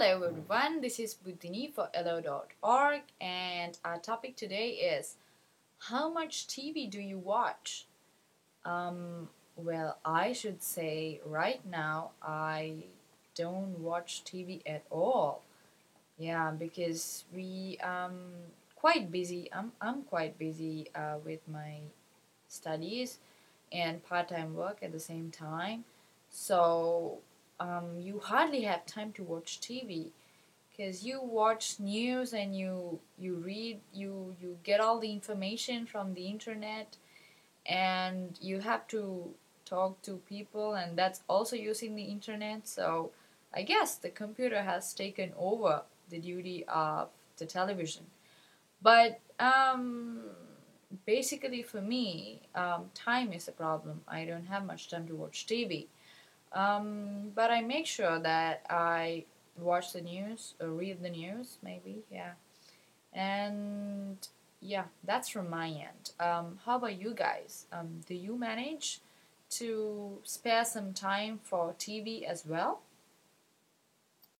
Hello everyone, this is Buddhini for elllo.org and our topic today is How much TV do you watch? Um, well, I should say right now I don't watch TV at all. Yeah, because we um quite busy. I'm I'm quite busy uh, with my studies and part-time work at the same time. So you hardly have time to watch TV because you watch news and you you read you you get all the information from the internet and you have to talk to people and that's also using the internet. So i guess the computer has taken over the duty of the television. But um, basically for me um, time is a problem. I don't have much time to watch tv um, but I make sure that I watch the news or read the news, maybe, yeah. And yeah, that's from my end. Um, how about you guys? Um, do you manage to spare some time for TV as well?